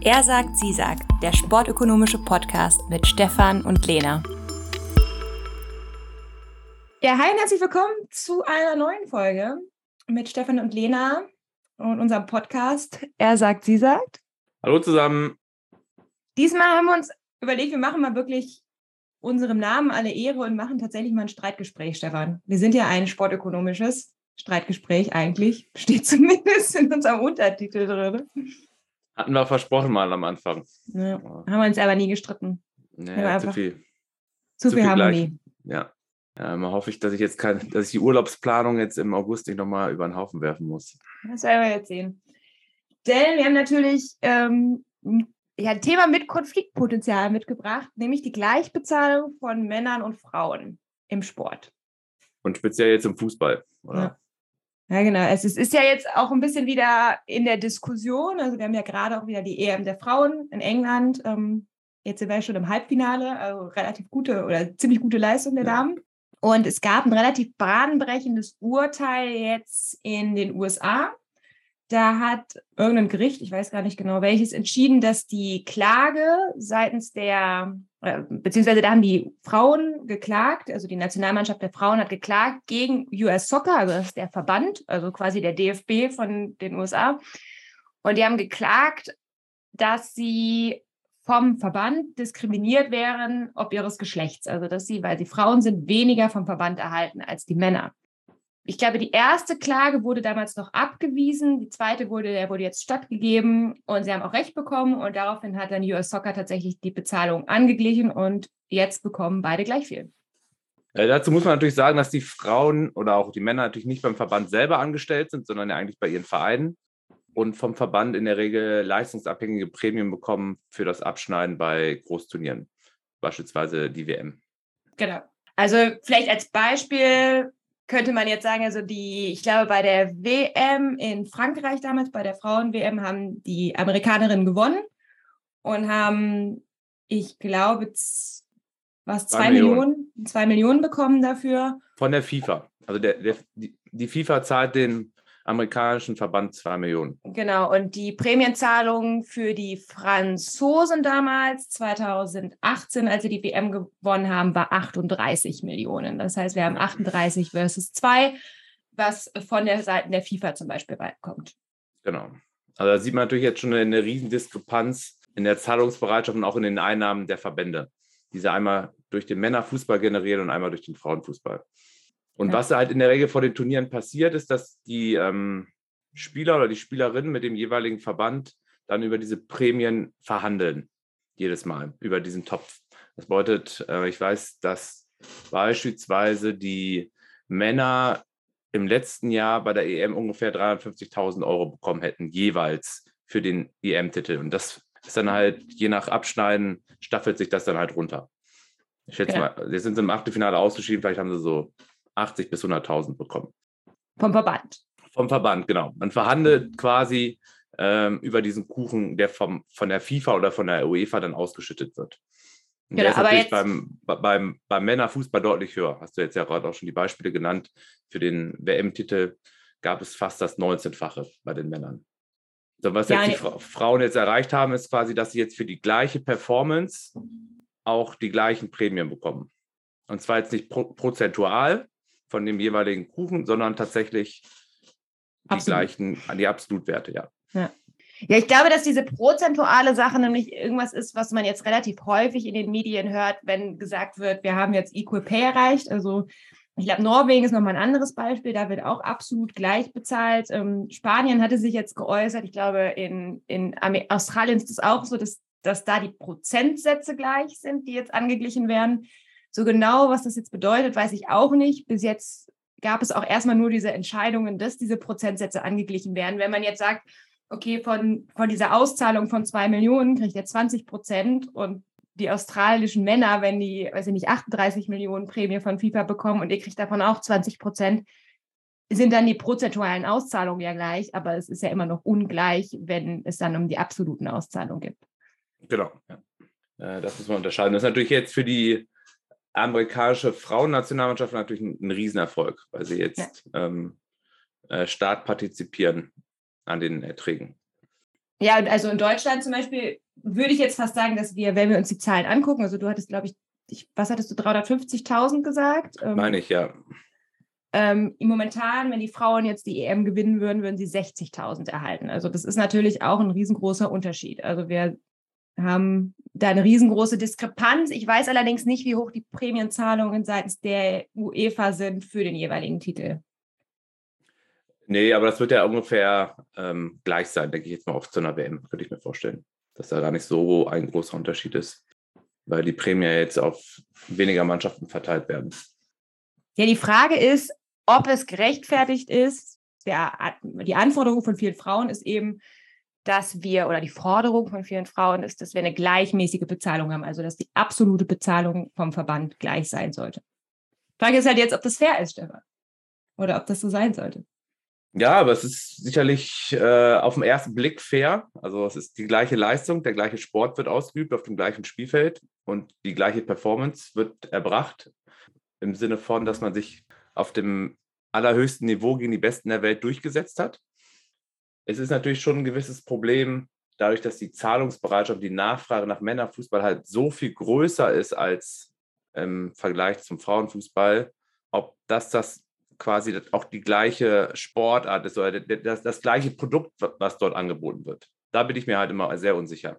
Er sagt, sie sagt, der sportökonomische Podcast mit Stefan und Lena. Ja, hi und herzlich willkommen zu einer neuen Folge mit Stefan und Lena und unserem Podcast Er sagt, sie sagt. Hallo zusammen. Diesmal haben wir uns überlegt, wir machen mal wirklich unserem Namen alle Ehre und machen tatsächlich mal ein Streitgespräch, Stefan. Wir sind ja ein sportökonomisches Streitgespräch eigentlich, steht zumindest in unserem Untertitel drin. Hatten wir versprochen mal am Anfang. Ja, haben wir uns aber nie gestritten. Naja, zu viel. Zu, zu viel, viel Harmonie. Ja. ja. Mal hoffe ich, dass ich jetzt kein, dass ich die Urlaubsplanung jetzt im August nicht nochmal über den Haufen werfen muss. Das werden wir jetzt sehen. Denn wir haben natürlich ähm, ja, ein Thema mit Konfliktpotenzial mitgebracht, nämlich die Gleichbezahlung von Männern und Frauen im Sport. Und speziell jetzt im Fußball, oder? Ja. Ja, genau. Es ist, ist, ja jetzt auch ein bisschen wieder in der Diskussion. Also wir haben ja gerade auch wieder die EM der Frauen in England. Ähm, jetzt sind wir schon im Halbfinale, also relativ gute oder ziemlich gute Leistung der ja. Damen. Und es gab ein relativ bahnbrechendes Urteil jetzt in den USA da hat irgendein Gericht, ich weiß gar nicht genau welches, entschieden, dass die Klage seitens der, äh, beziehungsweise da haben die Frauen geklagt, also die Nationalmannschaft der Frauen hat geklagt gegen US Soccer, also das ist der Verband, also quasi der DFB von den USA. Und die haben geklagt, dass sie vom Verband diskriminiert wären, ob ihres Geschlechts. Also dass sie, weil sie Frauen sind, weniger vom Verband erhalten als die Männer ich glaube, die erste Klage wurde damals noch abgewiesen, die zweite wurde, der wurde jetzt stattgegeben und sie haben auch Recht bekommen und daraufhin hat dann US Soccer tatsächlich die Bezahlung angeglichen und jetzt bekommen beide gleich viel. Äh, dazu muss man natürlich sagen, dass die Frauen oder auch die Männer natürlich nicht beim Verband selber angestellt sind, sondern ja eigentlich bei ihren Vereinen und vom Verband in der Regel leistungsabhängige Prämien bekommen für das Abschneiden bei Großturnieren, beispielsweise die WM. Genau. Also vielleicht als Beispiel, könnte man jetzt sagen, also die, ich glaube, bei der WM in Frankreich damals, bei der Frauen-WM, haben die Amerikanerinnen gewonnen und haben, ich glaube, was, zwei, zwei Millionen. Millionen, zwei Millionen bekommen dafür. Von der FIFA. Also der, der, die, die FIFA zahlt den amerikanischen Verband zwei Millionen. Genau, und die Prämienzahlung für die Franzosen damals, 2018, als sie die WM gewonnen haben, war 38 Millionen. Das heißt, wir haben 38 versus 2, was von der Seite der FIFA zum Beispiel kommt. Genau. Also da sieht man natürlich jetzt schon eine, eine Riesendiskrepanz in der Zahlungsbereitschaft und auch in den Einnahmen der Verbände, die sie einmal durch den Männerfußball generieren und einmal durch den Frauenfußball. Und ja. was halt in der Regel vor den Turnieren passiert, ist, dass die ähm, Spieler oder die Spielerinnen mit dem jeweiligen Verband dann über diese Prämien verhandeln. Jedes Mal über diesen Topf. Das bedeutet, äh, ich weiß, dass beispielsweise die Männer im letzten Jahr bei der EM ungefähr 350.000 Euro bekommen hätten, jeweils für den EM-Titel. Und das ist dann halt, je nach Abschneiden, staffelt sich das dann halt runter. Ich schätze ja. mal, jetzt sind sie im Achtelfinale ausgeschieden, vielleicht haben sie so 80 bis 100.000 bekommen. Vom Verband. Vom Verband, genau. Man verhandelt quasi ähm, über diesen Kuchen, der vom, von der FIFA oder von der UEFA dann ausgeschüttet wird. Und genau, der ist natürlich jetzt... beim, beim, beim Männerfußball deutlich höher. Hast du jetzt ja gerade auch schon die Beispiele genannt. Für den WM-Titel gab es fast das 19-fache bei den Männern. So, was ja, jetzt die nee. Frauen jetzt erreicht haben, ist quasi, dass sie jetzt für die gleiche Performance auch die gleichen Prämien bekommen. Und zwar jetzt nicht pro prozentual, von dem jeweiligen Kuchen, sondern tatsächlich die Absolut. gleichen, die Absolutwerte, ja. ja. Ja, ich glaube, dass diese prozentuale Sache nämlich irgendwas ist, was man jetzt relativ häufig in den Medien hört, wenn gesagt wird, wir haben jetzt Equal Pay erreicht. Also ich glaube, Norwegen ist nochmal ein anderes Beispiel, da wird auch absolut gleich bezahlt. Ähm, Spanien hatte sich jetzt geäußert, ich glaube, in, in Australien ist es auch so, dass, dass da die Prozentsätze gleich sind, die jetzt angeglichen werden. So genau, was das jetzt bedeutet, weiß ich auch nicht. Bis jetzt gab es auch erstmal nur diese Entscheidungen, dass diese Prozentsätze angeglichen werden. Wenn man jetzt sagt, okay, von, von dieser Auszahlung von zwei Millionen kriegt er 20 Prozent und die australischen Männer, wenn die, weiß ich nicht, 38 Millionen Prämie von FIFA bekommen und ihr kriegt davon auch 20 Prozent, sind dann die prozentualen Auszahlungen ja gleich, aber es ist ja immer noch ungleich, wenn es dann um die absoluten Auszahlungen geht. Genau, ja. Äh, das muss man unterscheiden. Das ist natürlich jetzt für die amerikanische Frauennationalmannschaft natürlich ein, ein Riesenerfolg, weil sie jetzt ja. ähm, äh, stark partizipieren an den Erträgen. Ja, also in Deutschland zum Beispiel würde ich jetzt fast sagen, dass wir, wenn wir uns die Zahlen angucken, also du hattest, glaube ich, ich, was hattest du, 350.000 gesagt? Ähm, Meine ich, ja. Ähm, momentan, wenn die Frauen jetzt die EM gewinnen würden, würden sie 60.000 erhalten. Also das ist natürlich auch ein riesengroßer Unterschied. Also wir haben da eine riesengroße Diskrepanz. Ich weiß allerdings nicht, wie hoch die Prämienzahlungen seitens der UEFA sind für den jeweiligen Titel. Nee, aber das wird ja ungefähr ähm, gleich sein, denke ich jetzt mal auf zu einer WM, könnte ich mir vorstellen. Dass da gar nicht so ein großer Unterschied ist, weil die Prämie jetzt auf weniger Mannschaften verteilt werden. Ja, die Frage ist, ob es gerechtfertigt ist. Der, die Anforderung von vielen Frauen ist eben, dass wir, oder die Forderung von vielen Frauen ist, dass wir eine gleichmäßige Bezahlung haben, also dass die absolute Bezahlung vom Verband gleich sein sollte. Frage ist halt jetzt, ob das fair ist, Stefan. Oder ob das so sein sollte. Ja, aber es ist sicherlich äh, auf den ersten Blick fair. Also es ist die gleiche Leistung, der gleiche Sport wird ausgeübt auf dem gleichen Spielfeld und die gleiche Performance wird erbracht im Sinne von, dass man sich auf dem allerhöchsten Niveau gegen die Besten der Welt durchgesetzt hat. Es ist natürlich schon ein gewisses Problem, dadurch, dass die Zahlungsbereitschaft, die Nachfrage nach Männerfußball halt so viel größer ist als im Vergleich zum Frauenfußball, ob das das quasi auch die gleiche Sportart ist oder das, das gleiche Produkt, was dort angeboten wird. Da bin ich mir halt immer sehr unsicher.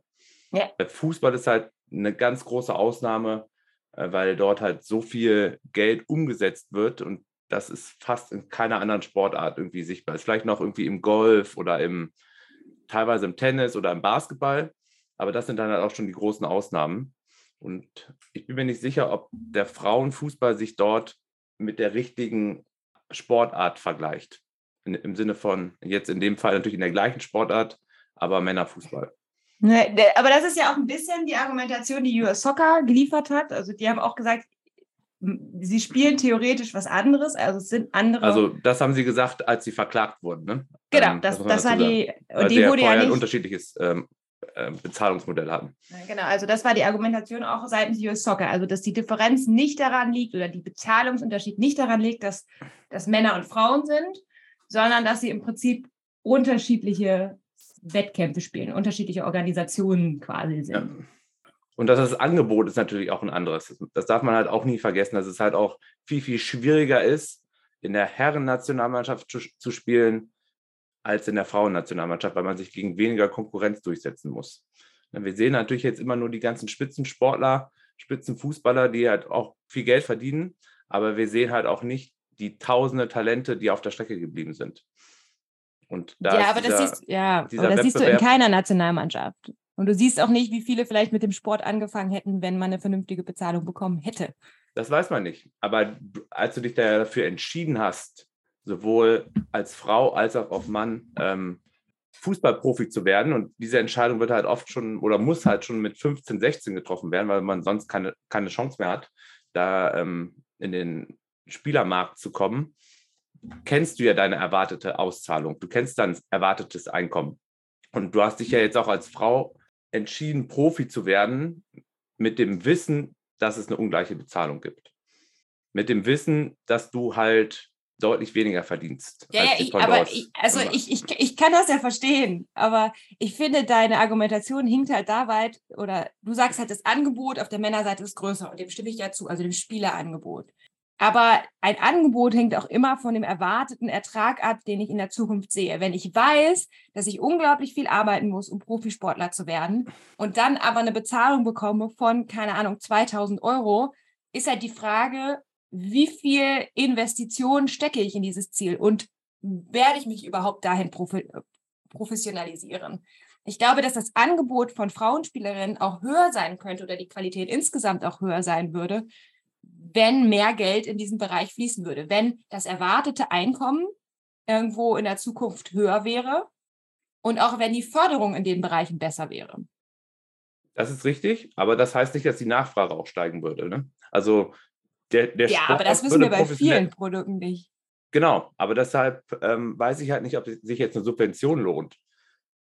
Ja. Der Fußball ist halt eine ganz große Ausnahme, äh, weil dort halt so viel Geld umgesetzt wird und das ist fast in keiner anderen Sportart irgendwie sichtbar. Ist vielleicht noch irgendwie im Golf oder im teilweise im Tennis oder im Basketball, aber das sind dann halt auch schon die großen Ausnahmen. Und ich bin mir nicht sicher, ob der Frauenfußball sich dort mit der richtigen Sportart vergleicht. In, Im Sinne von jetzt in dem Fall natürlich in der gleichen Sportart, aber Männerfußball. Ne, aber das ist ja auch ein bisschen die Argumentation, die US Soccer geliefert hat. Also die haben auch gesagt, sie spielen theoretisch was anderes, also es sind andere. Also das haben sie gesagt, als sie verklagt wurden, ne? Genau, ähm, das, das war die, und die wurde ja nicht, ein unterschiedliches ähm, äh, Bezahlungsmodell hatten. Genau, also das war die Argumentation auch seitens US Soccer, also dass die Differenz nicht daran liegt oder die Bezahlungsunterschied nicht daran liegt, dass, dass Männer und Frauen sind, sondern dass sie im Prinzip unterschiedliche Wettkämpfe spielen, unterschiedliche Organisationen quasi sind. Ja. Und dass das Angebot ist natürlich auch ein anderes. Das darf man halt auch nie vergessen, dass es halt auch viel, viel schwieriger ist, in der Herren-Nationalmannschaft zu, zu spielen, als in der Frauennationalmannschaft, weil man sich gegen weniger Konkurrenz durchsetzen muss. Wir sehen natürlich jetzt immer nur die ganzen Spitzensportler, Spitzenfußballer, die halt auch viel Geld verdienen, aber wir sehen halt auch nicht die tausende Talente, die auf der Strecke geblieben sind. Und da ja, aber dieser, das, siehst, ja, aber das siehst du in keiner Nationalmannschaft. Und du siehst auch nicht, wie viele vielleicht mit dem Sport angefangen hätten, wenn man eine vernünftige Bezahlung bekommen hätte. Das weiß man nicht. Aber als du dich dafür entschieden hast, sowohl als Frau als auch als Mann ähm, Fußballprofi zu werden. Und diese Entscheidung wird halt oft schon oder muss halt schon mit 15, 16 getroffen werden, weil man sonst keine, keine Chance mehr hat, da ähm, in den Spielermarkt zu kommen. Kennst du ja deine erwartete Auszahlung. Du kennst dein erwartetes Einkommen. Und du hast dich ja jetzt auch als Frau entschieden, Profi zu werden, mit dem Wissen, dass es eine ungleiche Bezahlung gibt. Mit dem Wissen, dass du halt deutlich weniger verdienst. Ja, ja ich, aber ich, also ich, ich, ich kann das ja verstehen, aber ich finde, deine Argumentation hinkt halt da weit, oder du sagst halt, das Angebot auf der Männerseite ist größer und dem stimme ich ja zu, also dem Spielerangebot. Aber ein Angebot hängt auch immer von dem erwarteten Ertrag ab, den ich in der Zukunft sehe. Wenn ich weiß, dass ich unglaublich viel arbeiten muss, um Profisportler zu werden und dann aber eine Bezahlung bekomme von, keine Ahnung, 2000 Euro, ist halt die Frage, wie viel Investitionen stecke ich in dieses Ziel und werde ich mich überhaupt dahin professionalisieren? Ich glaube, dass das Angebot von Frauenspielerinnen auch höher sein könnte oder die Qualität insgesamt auch höher sein würde, wenn mehr Geld in diesen Bereich fließen würde, wenn das erwartete Einkommen irgendwo in der Zukunft höher wäre und auch wenn die Förderung in den Bereichen besser wäre. Das ist richtig, aber das heißt nicht, dass die Nachfrage auch steigen würde. Ne? Also der, der ja, aber das wissen wir bei vielen Produkten nicht. Genau, aber deshalb ähm, weiß ich halt nicht, ob sich jetzt eine Subvention lohnt.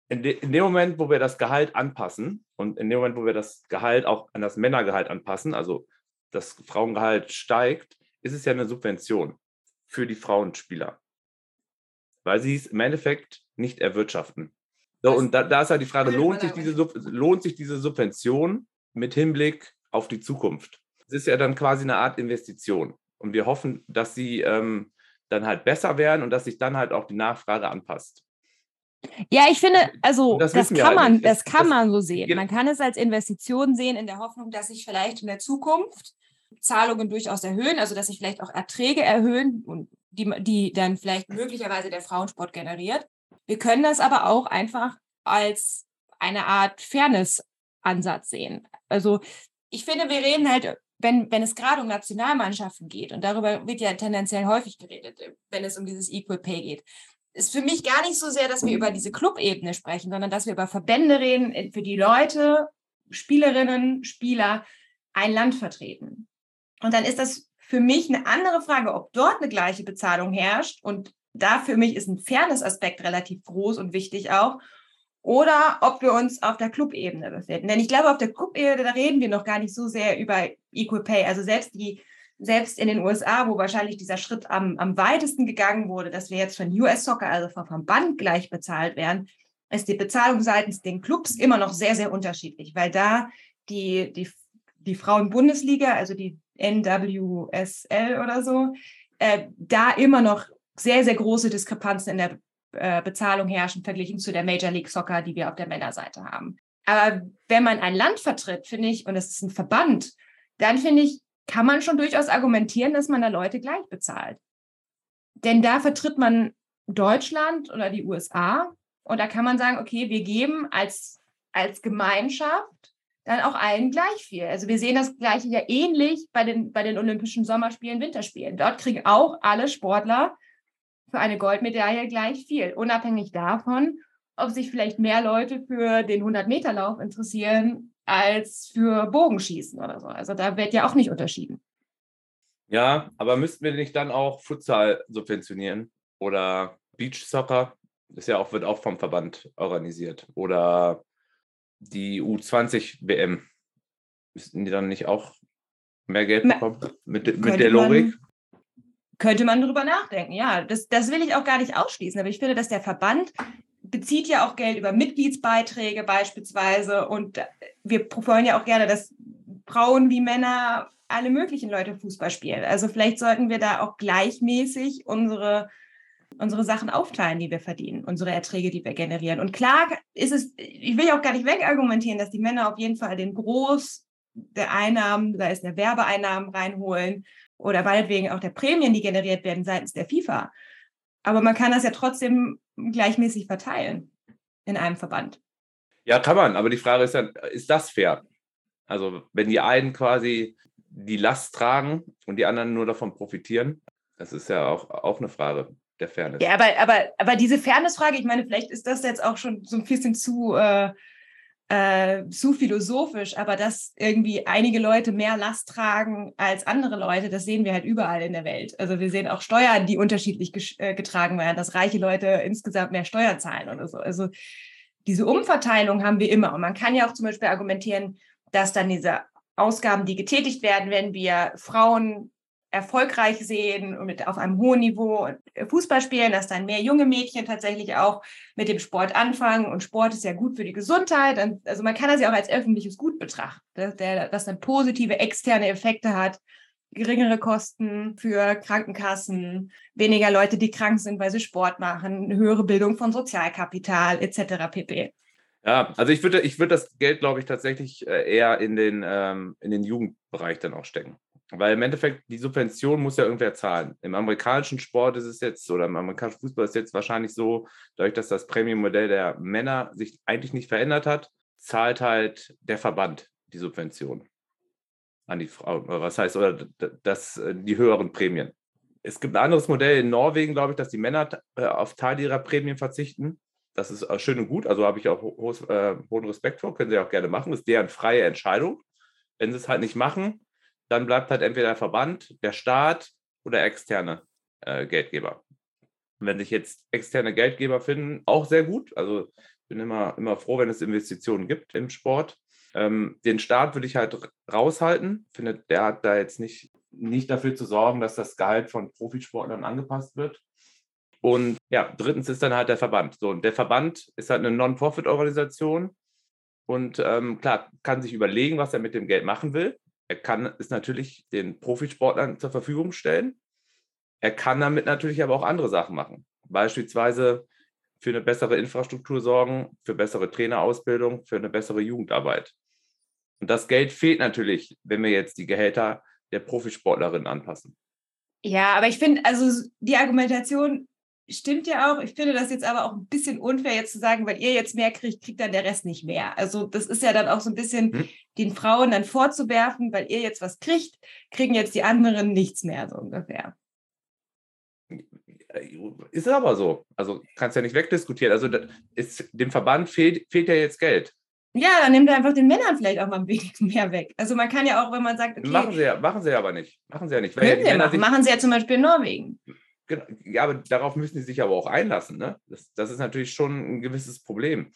In, de, in, dem Moment, wo wir das Gehalt anpassen und in dem Moment, wo wir das Gehalt auch an das Männergehalt anpassen, also das Frauengehalt steigt, ist es ja eine Subvention für die Frauenspieler, weil sie es im Endeffekt nicht erwirtschaften. So, und da, da ist halt die Frage, lohnt sich, diese, lohnt sich diese Subvention mit Hinblick auf die Zukunft? Es ist ja dann quasi eine Art Investition. Und wir hoffen, dass sie ähm, dann halt besser werden und dass sich dann halt auch die Nachfrage anpasst. Ja, ich finde, also das, das kann halt man, das, das kann man so sehen. Man kann es als Investition sehen in der Hoffnung, dass sich vielleicht in der Zukunft Zahlungen durchaus erhöhen, also dass sich vielleicht auch Erträge erhöhen und die, die dann vielleicht möglicherweise der Frauensport generiert. Wir können das aber auch einfach als eine Art Fairness-Ansatz sehen. Also ich finde, wir reden halt, wenn, wenn es gerade um Nationalmannschaften geht, und darüber wird ja tendenziell häufig geredet, wenn es um dieses Equal Pay geht, ist für mich gar nicht so sehr, dass wir über diese Clubebene sprechen, sondern dass wir über Verbände reden, für die Leute, Spielerinnen, Spieler ein Land vertreten. Und dann ist das für mich eine andere Frage, ob dort eine gleiche Bezahlung herrscht. Und da für mich ist ein Fairness-Aspekt relativ groß und wichtig auch. Oder ob wir uns auf der Clubebene befinden. Denn ich glaube, auf der Clubebene, da reden wir noch gar nicht so sehr über Equal Pay. Also selbst die selbst in den USA, wo wahrscheinlich dieser Schritt am, am weitesten gegangen wurde, dass wir jetzt von US Soccer, also vom Verband gleich bezahlt werden, ist die Bezahlung seitens den Clubs immer noch sehr, sehr unterschiedlich, weil da die, die, die Frauen-Bundesliga, also die NWSL oder so, äh, da immer noch sehr, sehr große Diskrepanzen in der äh, Bezahlung herrschen, verglichen zu der Major League Soccer, die wir auf der Männerseite haben. Aber wenn man ein Land vertritt, finde ich, und es ist ein Verband, dann finde ich, kann man schon durchaus argumentieren, dass man da Leute gleich bezahlt. Denn da vertritt man Deutschland oder die USA und da kann man sagen, okay, wir geben als, als Gemeinschaft dann auch allen gleich viel. Also wir sehen das Gleiche ja ähnlich bei den, bei den Olympischen Sommerspielen, Winterspielen. Dort kriegen auch alle Sportler für eine Goldmedaille gleich viel, unabhängig davon, ob sich vielleicht mehr Leute für den 100-Meter-Lauf interessieren als für Bogenschießen oder so. Also da wird ja auch nicht unterschieden. Ja, aber müssten wir nicht dann auch Futsal subventionieren oder Beach Soccer? Das ja auch, wird auch vom Verband organisiert. Oder die U20 WM. Müssten die dann nicht auch mehr Geld bekommen mit, mit der Logik? Man, könnte man darüber nachdenken, ja. Das, das will ich auch gar nicht ausschließen. Aber ich finde, dass der Verband bezieht ja auch Geld über Mitgliedsbeiträge beispielsweise. Und wir wollen ja auch gerne, dass Frauen wie Männer alle möglichen Leute Fußball spielen. Also vielleicht sollten wir da auch gleichmäßig unsere, unsere Sachen aufteilen, die wir verdienen, unsere Erträge, die wir generieren. Und klar ist es, ich will ja auch gar nicht wegargumentieren, dass die Männer auf jeden Fall den Groß der Einnahmen, sei es der Werbeeinnahmen reinholen oder meinetwegen auch der Prämien, die generiert werden seitens der FIFA. Aber man kann das ja trotzdem gleichmäßig verteilen in einem Verband. Ja, kann man, aber die Frage ist ja, ist das fair? Also wenn die einen quasi die Last tragen und die anderen nur davon profitieren, das ist ja auch, auch eine Frage der Fairness. Ja, aber, aber, aber diese Fairness-Frage, ich meine, vielleicht ist das jetzt auch schon so ein bisschen zu, äh, äh, zu philosophisch, aber dass irgendwie einige Leute mehr Last tragen als andere Leute, das sehen wir halt überall in der Welt. Also wir sehen auch Steuern, die unterschiedlich äh, getragen werden, dass reiche Leute insgesamt mehr Steuern zahlen oder so. Also diese Umverteilung haben wir immer. Und man kann ja auch zum Beispiel argumentieren, dass dann diese Ausgaben, die getätigt werden, wenn wir Frauen erfolgreich sehen und mit auf einem hohen Niveau Fußball spielen, dass dann mehr junge Mädchen tatsächlich auch mit dem Sport anfangen. Und Sport ist ja gut für die Gesundheit. Also man kann das ja auch als öffentliches Gut betrachten, der, was dann positive externe Effekte hat. Geringere Kosten für Krankenkassen, weniger Leute, die krank sind, weil sie Sport machen, höhere Bildung von Sozialkapital etc. pp. Ja, also ich würde, ich würde das Geld, glaube ich, tatsächlich äh, eher in den, ähm, in den Jugendbereich dann auch stecken. Weil im Endeffekt die Subvention muss ja irgendwer zahlen. Im amerikanischen Sport ist es jetzt, oder im amerikanischen Fußball ist es jetzt wahrscheinlich so, dadurch, dass das Premium-Modell der Männer sich eigentlich nicht verändert hat, zahlt halt der Verband die Subvention an die Frauen. Was heißt, oder das, äh, die höheren Prämien. Es gibt ein anderes Modell in Norwegen, glaube ich, dass die Männer äh, auf Teil ihrer Prämien verzichten. Das ist äh, schön und gut, also habe ich auch hohen Respekt vor, können sie auch gerne machen. Das ist deren freie Entscheidung. Wenn sie es halt nicht machen, dann bleibt halt entweder der Verband, der Staat oder externe äh, Geldgeber. wenn sich jetzt externe Geldgeber finden, auch sehr gut. Also ich bin immer, immer froh, wenn es Investitionen gibt im Sport. Ähm, den Staat würde ich halt raushalten. Finde, der hat da jetzt nicht, nicht dafür zu sorgen, dass das Gehalt von Profisportlern angepasst wird. Und ja, drittens ist dann halt der Verband. So, und der Verband ist halt eine Non-Profit-Organisation und ähm, klar, kann sich überlegen, was er mit dem Geld machen will. Er kann es natürlich den Profisportlern zur Verfügung stellen. Er kann damit natürlich aber auch andere Sachen machen. Beispielsweise für eine bessere Infrastruktur sorgen, für bessere Trainerausbildung, für eine bessere Jugendarbeit. Und das Geld fehlt natürlich, wenn wir jetzt die Gehälter der Profisportlerinnen anpassen. Ja, aber ich finde, also die Argumentation stimmt ja auch. Ich finde das jetzt aber auch ein bisschen unfair, jetzt zu sagen, weil ihr jetzt mehr kriegt, kriegt dann der Rest nicht mehr. Also das ist ja dann auch so ein bisschen hm. den Frauen dann vorzuwerfen, weil ihr jetzt was kriegt, kriegen jetzt die anderen nichts mehr, so ungefähr. Ist aber so. Also kannst ja nicht wegdiskutieren. Also ist, dem Verband fehlt, fehlt ja jetzt Geld. Ja, dann nimmt er einfach den Männern vielleicht auch mal ein wenig mehr weg. Also man kann ja auch, wenn man sagt, okay, machen sie ja, machen sie aber nicht. Machen sie ja nicht. Ja machen. machen sie ja zum Beispiel in Norwegen. Genau, ja, aber darauf müssen sie sich aber auch einlassen. Ne? Das, das ist natürlich schon ein gewisses Problem.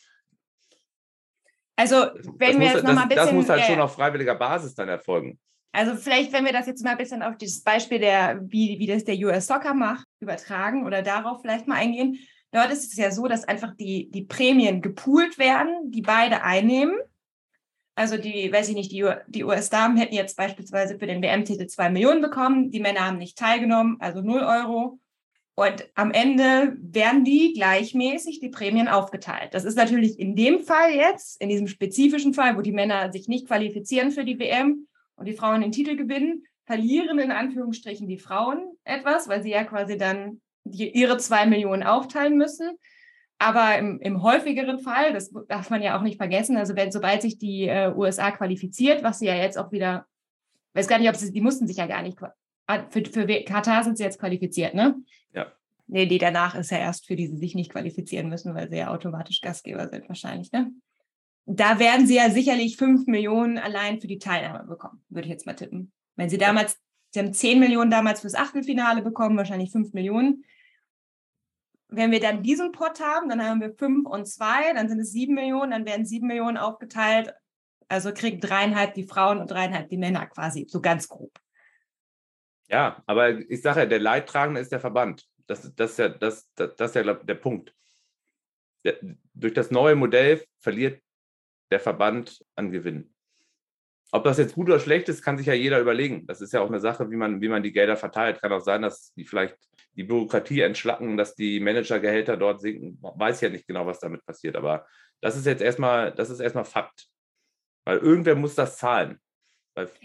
Also, wenn das wir muss, jetzt noch mal ein bisschen. Das muss halt äh, schon auf freiwilliger Basis dann erfolgen. Also, vielleicht, wenn wir das jetzt mal ein bisschen auf dieses Beispiel, der, wie, wie das der US Soccer macht, übertragen oder darauf vielleicht mal eingehen. Dort ist es ja so, dass einfach die, die Prämien gepoolt werden, die beide einnehmen. Also die, weiß ich nicht, die, die US-Damen hätten jetzt beispielsweise für den WM-Titel zwei Millionen bekommen, die Männer haben nicht teilgenommen, also null Euro. Und am Ende werden die gleichmäßig die Prämien aufgeteilt. Das ist natürlich in dem Fall jetzt, in diesem spezifischen Fall, wo die Männer sich nicht qualifizieren für die WM und die Frauen den Titel gewinnen, verlieren in Anführungsstrichen die Frauen etwas, weil sie ja quasi dann die, ihre zwei Millionen aufteilen müssen. Aber im, im häufigeren Fall, das darf man ja auch nicht vergessen, also wenn, sobald sich die äh, USA qualifiziert, was sie ja jetzt auch wieder, weiß gar nicht, ob sie, die mussten sich ja gar nicht, ah, für, für Katar sind sie jetzt qualifiziert, ne? Ja. Nee, die danach ist ja erst für die sie sich nicht qualifizieren müssen, weil sie ja automatisch Gastgeber sind wahrscheinlich, ne? Da werden sie ja sicherlich fünf Millionen allein für die Teilnahme bekommen, würde ich jetzt mal tippen. Wenn sie damals, sie haben zehn Millionen damals fürs Achtelfinale bekommen, wahrscheinlich fünf Millionen wenn wir dann diesen Pot haben, dann haben wir fünf und zwei, dann sind es sieben Millionen, dann werden sieben Millionen aufgeteilt. Also kriegen dreieinhalb die Frauen und dreieinhalb die Männer quasi, so ganz grob. Ja, aber ich sage ja, der Leidtragende ist der Verband. Das, das, ist, ja, das, das, das ja der Punkt. Der, durch das neue Modell verliert der Verband an Gewinn. Ob das jetzt gut oder schlecht ist, kann sich ja jeder überlegen. Das ist ja auch eine Sache, wie man, wie man die Gelder verteilt. Kann auch sein, dass die vielleicht die Bürokratie entschlacken, dass die Managergehälter dort sinken. Weiß ja nicht genau, was damit passiert. Aber das ist jetzt erstmal, das ist erstmal Fakt. Weil irgendwer muss das zahlen.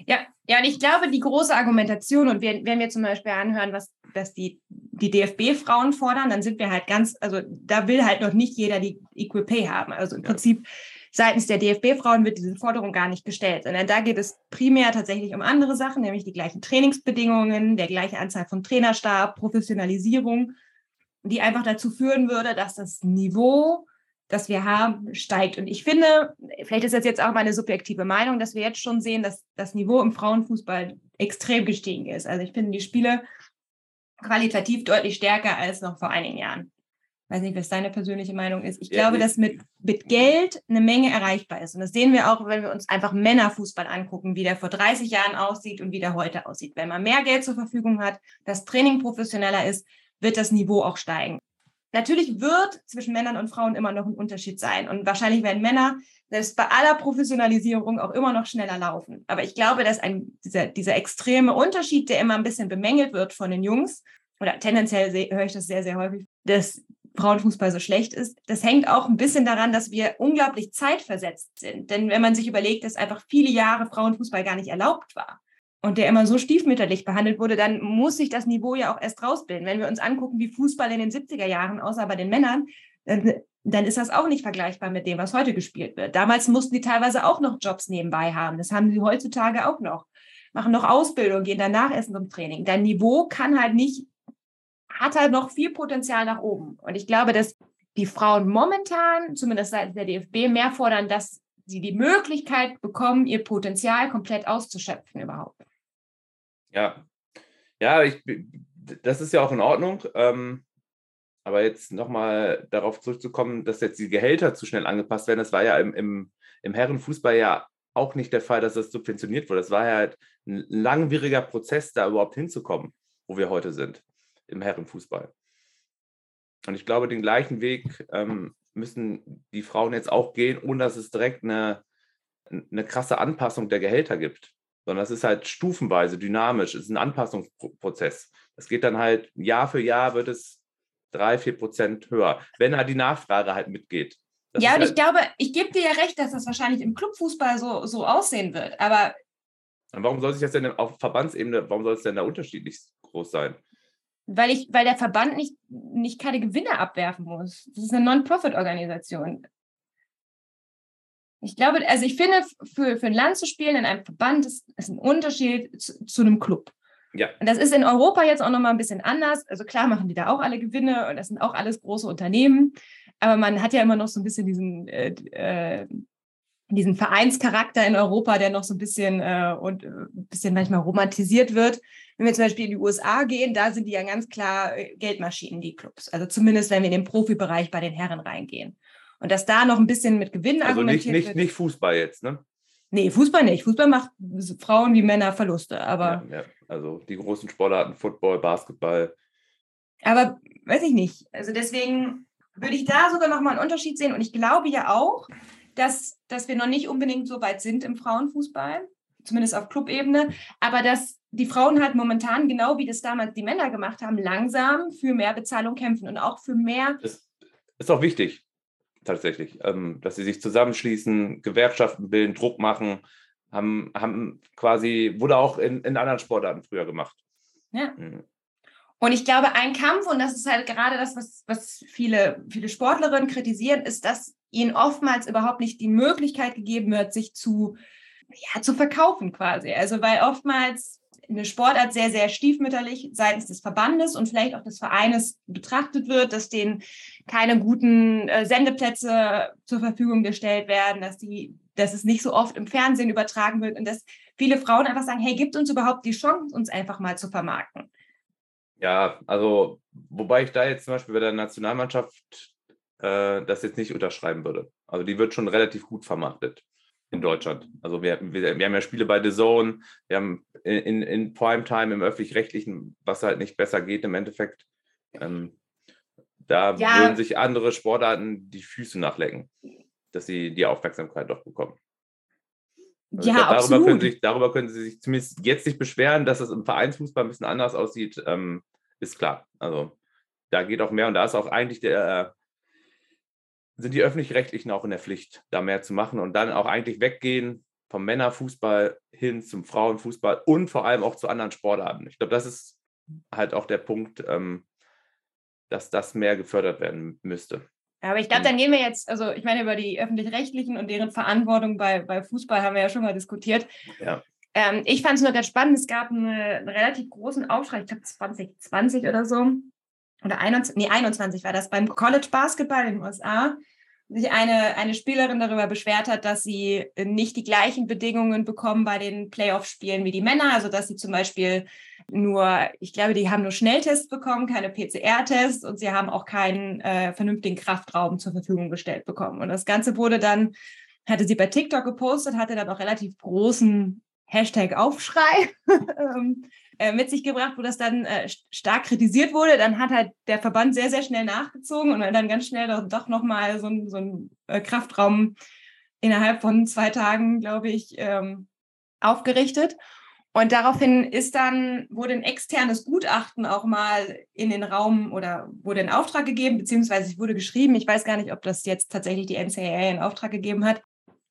Ja, ja, und ich glaube, die große Argumentation, und wenn, wenn wir zum Beispiel anhören, was, was die, die DFB-Frauen fordern, dann sind wir halt ganz, also da will halt noch nicht jeder die Equal Pay haben. Also im ja. Prinzip seitens der DFB-Frauen wird diese Forderung gar nicht gestellt, sondern da geht es primär tatsächlich um andere Sachen, nämlich die gleichen Trainingsbedingungen, der gleiche Anzahl von Trainerstab, Professionalisierung, die einfach dazu führen würde, dass das Niveau, das wir haben, steigt. Und ich finde, vielleicht ist das jetzt auch meine subjektive Meinung, dass wir jetzt schon sehen, dass das Niveau im Frauenfußball extrem gestiegen ist. Also ich finde die Spiele qualitativ deutlich stärker als noch vor einigen Jahren weiß nicht, was deine persönliche Meinung ist. Ich ja, glaube, dass mit, mit Geld eine Menge erreichbar ist. Und das sehen wir auch, wenn wir uns einfach Männerfußball angucken, wie der vor 30 Jahren aussieht und wie der heute aussieht. Wenn man mehr Geld zur Verfügung hat, das Training professioneller ist, wird das Niveau auch steigen. Natürlich wird zwischen Männern und Frauen immer noch ein Unterschied sein. Und wahrscheinlich werden Männer selbst bei aller Professionalisierung auch immer noch schneller laufen. Aber ich glaube, dass ein, dieser, dieser extreme Unterschied, der immer ein bisschen bemängelt wird von den Jungs, oder tendenziell höre ich das sehr, sehr häufig, dass Frauenfußball so schlecht ist. Das hängt auch ein bisschen daran, dass wir unglaublich zeitversetzt sind. Denn wenn man sich überlegt, dass einfach viele Jahre Frauenfußball gar nicht erlaubt war und der immer so stiefmütterlich behandelt wurde, dann muss sich das Niveau ja auch erst rausbilden. Wenn wir uns angucken, wie Fußball in den 70er Jahren aussah bei den Männern, dann, dann ist das auch nicht vergleichbar mit dem, was heute gespielt wird. Damals mussten die teilweise auch noch Jobs nebenbei haben. Das haben sie heutzutage auch noch. Machen noch Ausbildung, gehen danach essen zum Training. Dein Niveau kann halt nicht hat halt noch viel Potenzial nach oben. Und ich glaube, dass die Frauen momentan, zumindest seitens der DFB, mehr fordern, dass sie die Möglichkeit bekommen, ihr Potenzial komplett auszuschöpfen überhaupt. Ja, ja, ich, das ist ja auch in Ordnung. Ähm, aber jetzt nochmal darauf zurückzukommen, dass jetzt die Gehälter zu schnell angepasst werden, das war ja im, im, im Herrenfußball ja auch nicht der Fall, dass das subventioniert wurde. Das war ja halt ein langwieriger Prozess, da überhaupt hinzukommen, wo wir heute sind im Herrenfußball. Und ich glaube, den gleichen Weg ähm, müssen die Frauen jetzt auch gehen, ohne dass es direkt eine, eine krasse Anpassung der Gehälter gibt. Sondern es ist halt stufenweise, dynamisch, es ist ein Anpassungsprozess. Es geht dann halt Jahr für Jahr wird es drei, vier Prozent höher, wenn halt die Nachfrage halt mitgeht. Das ja, und halt ich glaube, ich gebe dir ja recht, dass das wahrscheinlich im Clubfußball so, so aussehen wird. Aber warum soll sich das denn auf Verbandsebene, warum soll es denn da unterschiedlich groß sein? Weil, ich, weil der Verband nicht, nicht keine Gewinne abwerfen muss. Das ist eine Non-Profit-Organisation. Ich glaube, also ich finde, für, für ein Land zu spielen in einem Verband ist, ist ein Unterschied zu, zu einem Club. Ja. Und das ist in Europa jetzt auch nochmal ein bisschen anders. Also klar machen die da auch alle Gewinne und das sind auch alles große Unternehmen. Aber man hat ja immer noch so ein bisschen diesen, äh, äh, diesen Vereinscharakter in Europa, der noch so ein bisschen äh, und ein äh, bisschen manchmal romantisiert wird. Wenn wir zum Beispiel in die USA gehen, da sind die ja ganz klar äh, Geldmaschinen, die Clubs. Also zumindest, wenn wir in den Profibereich bei den Herren reingehen. Und dass da noch ein bisschen mit Gewinnen also argumentiert nicht, nicht, nicht Fußball jetzt, ne? Nee, Fußball nicht. Fußball macht Frauen wie Männer Verluste, aber. Ja, ja. Also die großen Sportarten, Football, Basketball. Aber weiß ich nicht. Also deswegen würde ich da sogar nochmal einen Unterschied sehen. Und ich glaube ja auch, dass, dass wir noch nicht unbedingt so weit sind im Frauenfußball, zumindest auf Clubebene, aber dass die Frauen halt momentan, genau wie das damals die Männer gemacht haben, langsam für mehr Bezahlung kämpfen und auch für mehr. Das ist auch wichtig tatsächlich, ähm, dass sie sich zusammenschließen, Gewerkschaften bilden, Druck machen, haben, haben quasi, wurde auch in, in anderen Sportarten früher gemacht. Ja. Und ich glaube, ein Kampf, und das ist halt gerade das, was, was viele, viele Sportlerinnen kritisieren, ist, dass ihnen oftmals überhaupt nicht die Möglichkeit gegeben wird, sich zu, ja, zu verkaufen quasi. Also weil oftmals eine Sportart sehr, sehr stiefmütterlich seitens des Verbandes und vielleicht auch des Vereines betrachtet wird, dass denen keine guten äh, Sendeplätze zur Verfügung gestellt werden, dass die, dass es nicht so oft im Fernsehen übertragen wird und dass viele Frauen einfach sagen, hey, gibt uns überhaupt die Chance, uns einfach mal zu vermarkten. Ja, also wobei ich da jetzt zum Beispiel bei der Nationalmannschaft äh, das jetzt nicht unterschreiben würde. Also die wird schon relativ gut vermarktet in Deutschland. Also wir, wir, wir haben ja Spiele bei The Zone, wir haben in, in Primetime im öffentlich-rechtlichen, was halt nicht besser geht im Endeffekt. Ähm, da ja. würden sich andere Sportarten die Füße nachlecken, dass sie die Aufmerksamkeit doch bekommen. Also ja, glaub, darüber, können sich, darüber können sie sich zumindest jetzt nicht beschweren, dass es im Vereinsfußball ein bisschen anders aussieht, ähm, ist klar. Also da geht auch mehr und da ist auch eigentlich der, sind die Öffentlich-Rechtlichen auch in der Pflicht, da mehr zu machen und dann auch eigentlich weggehen vom Männerfußball hin zum Frauenfußball und vor allem auch zu anderen Sportarten. Ich glaube, das ist halt auch der Punkt, ähm, dass das mehr gefördert werden müsste. Ja, aber ich glaube, dann gehen wir jetzt, also ich meine, über die öffentlich-rechtlichen und deren Verantwortung bei, bei Fußball haben wir ja schon mal diskutiert. Ja. Ähm, ich fand es nur ganz spannend, es gab eine, einen relativ großen Aufschrei, ich glaube 2020 oder so, oder 21, nee, 21 war das beim College Basketball in den USA, sich eine, eine Spielerin darüber beschwert hat, dass sie nicht die gleichen Bedingungen bekommen bei den Playoff-Spielen wie die Männer. Also dass sie zum Beispiel nur, ich glaube, die haben nur Schnelltests bekommen, keine PCR-Tests und sie haben auch keinen äh, vernünftigen Kraftraum zur Verfügung gestellt bekommen. Und das Ganze wurde dann, hatte sie bei TikTok gepostet, hatte dann auch relativ großen Hashtag Aufschrei. Ähm, äh, mit sich gebracht, wo das dann äh, stark kritisiert wurde. Dann hat halt der Verband sehr, sehr schnell nachgezogen und dann ganz schnell doch, nochmal so, so ein äh, Kraftraum innerhalb von zwei Tagen, glaube ich, ähm, aufgerichtet. Und daraufhin ist dann, wurde ein externes Gutachten auch mal in den Raum oder wurde in Auftrag gegeben, beziehungsweise wurde geschrieben. Ich weiß gar nicht, ob das jetzt tatsächlich die NCAA in Auftrag gegeben hat.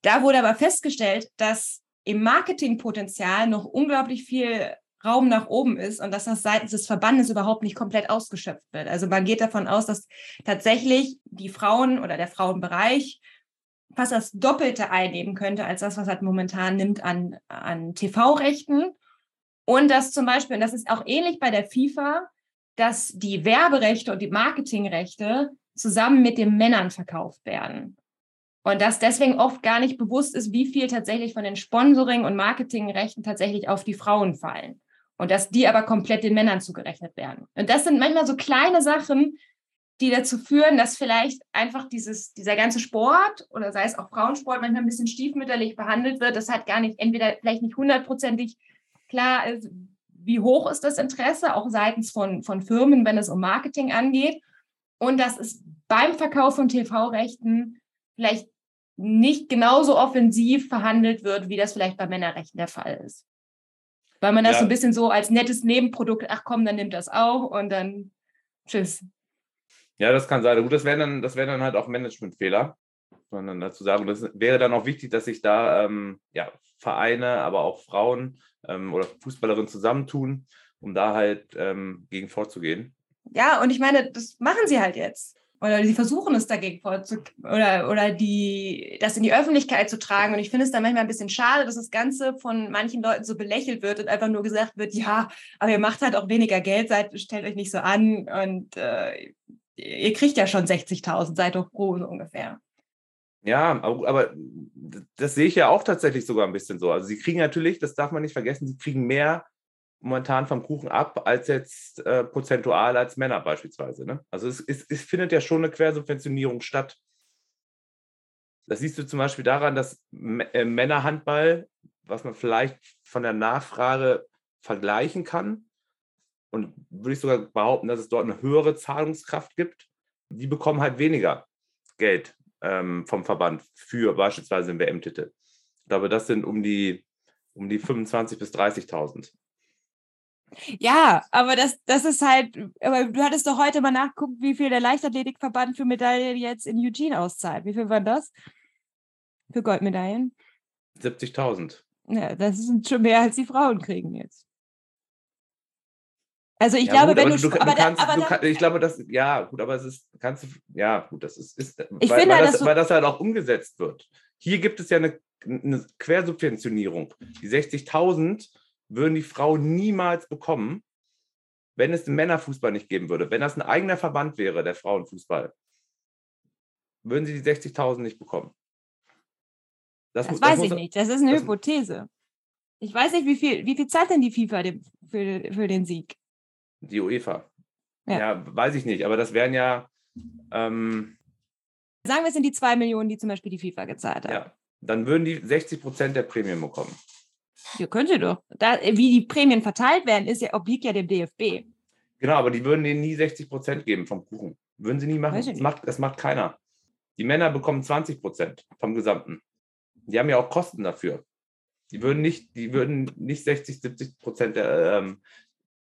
Da wurde aber festgestellt, dass im Marketingpotenzial noch unglaublich viel Raum nach oben ist und dass das seitens des Verbandes überhaupt nicht komplett ausgeschöpft wird. Also man geht davon aus, dass tatsächlich die Frauen oder der Frauenbereich fast das Doppelte einnehmen könnte als das, was halt momentan nimmt an, an TV-Rechten. Und dass zum Beispiel, und das ist auch ähnlich bei der FIFA, dass die Werberechte und die Marketingrechte zusammen mit den Männern verkauft werden. Und dass deswegen oft gar nicht bewusst ist, wie viel tatsächlich von den Sponsoring- und Marketingrechten tatsächlich auf die Frauen fallen und dass die aber komplett den Männern zugerechnet werden. Und das sind manchmal so kleine Sachen, die dazu führen, dass vielleicht einfach dieses, dieser ganze Sport oder sei es auch Frauensport manchmal ein bisschen stiefmütterlich behandelt wird. Das hat gar nicht, entweder vielleicht nicht hundertprozentig klar ist, wie hoch ist das Interesse, auch seitens von, von Firmen, wenn es um Marketing angeht. und dass es beim Verkauf von TV-Rechten vielleicht nicht genauso offensiv verhandelt wird, wie das vielleicht bei Männerrechten der Fall ist. Weil man das ja. so ein bisschen so als nettes Nebenprodukt, ach komm, dann nimmt das auch und dann tschüss. Ja, das kann sein. Gut, das wären dann, das wären dann halt auch Managementfehler, sondern dazu sagen, das wäre dann auch wichtig, dass sich da ähm, ja, Vereine, aber auch Frauen ähm, oder Fußballerinnen zusammentun, um da halt ähm, gegen vorzugehen. Ja, und ich meine, das machen sie halt jetzt oder sie versuchen es dagegen vorzugehen oder, oder die, das in die Öffentlichkeit zu tragen. Und ich finde es dann manchmal ein bisschen schade, dass das Ganze von manchen Leuten so belächelt wird und einfach nur gesagt wird, ja, aber ihr macht halt auch weniger Geld, seid, stellt euch nicht so an und äh, ihr kriegt ja schon 60.000, seid doch froh so ungefähr. Ja, aber das sehe ich ja auch tatsächlich sogar ein bisschen so. Also sie kriegen natürlich, das darf man nicht vergessen, sie kriegen mehr momentan vom Kuchen ab, als jetzt äh, prozentual als Männer beispielsweise. Ne? Also es, es, es, findet ja schon eine Quersubventionierung statt. Das siehst du zum Beispiel daran, dass äh, Männerhandball, was man vielleicht von der Nachfrage vergleichen kann, und würde ich sogar behaupten, dass es dort eine höhere Zahlungskraft gibt, die bekommen halt weniger Geld ähm, vom Verband für beispielsweise den WM-Titel. Ich glaube, das sind um die, um die 25.000 bis 30.000. Ja, aber das, das ist halt, aber du hattest doch heute mal nachguckt, wie viel der Leichtathletikverband für Medaillen jetzt in Eugene auszahlt. Wie viel waren das? Für Goldmedaillen? 70.000. Ja, das sind schon mehr, als die Frauen kriegen jetzt. Also ich ja, glaube, gut, wenn du, du, aber, kannst, aber du kann, ich glaube, das ja gut, aber es ist kannst du ja gut, das ist, ist ich weil, finde, weil, das, weil das halt auch umgesetzt wird. Hier gibt es ja eine, eine Quersubventionierung. Die 60.000 würden die Frauen niemals bekommen, wenn es den Männerfußball nicht geben würde. Wenn das ein eigener Verband wäre, der Frauenfußball, würden sie die 60.000 nicht bekommen. Das, das weiß das ich muss, nicht. Das ist eine das, Hypothese. Ich weiß nicht, wie viel, wie viel zahlt denn die FIFA für, für den Sieg? Die UEFA. Ja. ja. weiß ich nicht, aber das wären ja. Ähm, Sagen wir, es sind die zwei Millionen, die zum Beispiel die FIFA gezahlt hat. Ja, dann würden die 60 Prozent der Prämien bekommen. Ja, könnte doch. Da, wie die Prämien verteilt werden, ist ja, obliegt ja dem DFB. Genau, aber die würden denen nie 60 Prozent geben vom Kuchen. Würden sie nie machen. Das macht, das macht keiner. Die Männer bekommen 20 Prozent vom Gesamten. Die haben ja auch Kosten dafür. Die würden nicht, die würden nicht 60, 70 Prozent der, ähm,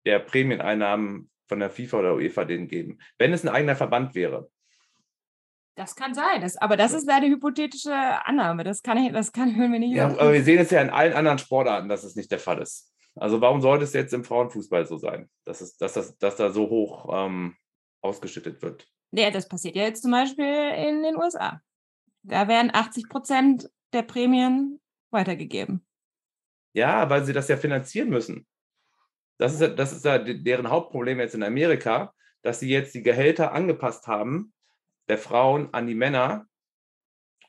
der Prämieneinnahmen von der FIFA oder UEFA denen geben. Wenn es ein eigener Verband wäre. Das kann sein, das, aber das ist eine hypothetische Annahme. Das kann das kann, hören wir nicht. Ja, aber wir sehen es ja in allen anderen Sportarten, dass es nicht der Fall ist. Also warum sollte es jetzt im Frauenfußball so sein, dass, es, dass, das, dass da so hoch ähm, ausgeschüttet wird? Ja, das passiert ja jetzt zum Beispiel in den USA. Da werden 80 Prozent der Prämien weitergegeben. Ja, weil sie das ja finanzieren müssen. Das ist, das ist ja deren Hauptproblem jetzt in Amerika, dass sie jetzt die Gehälter angepasst haben der Frauen an die Männer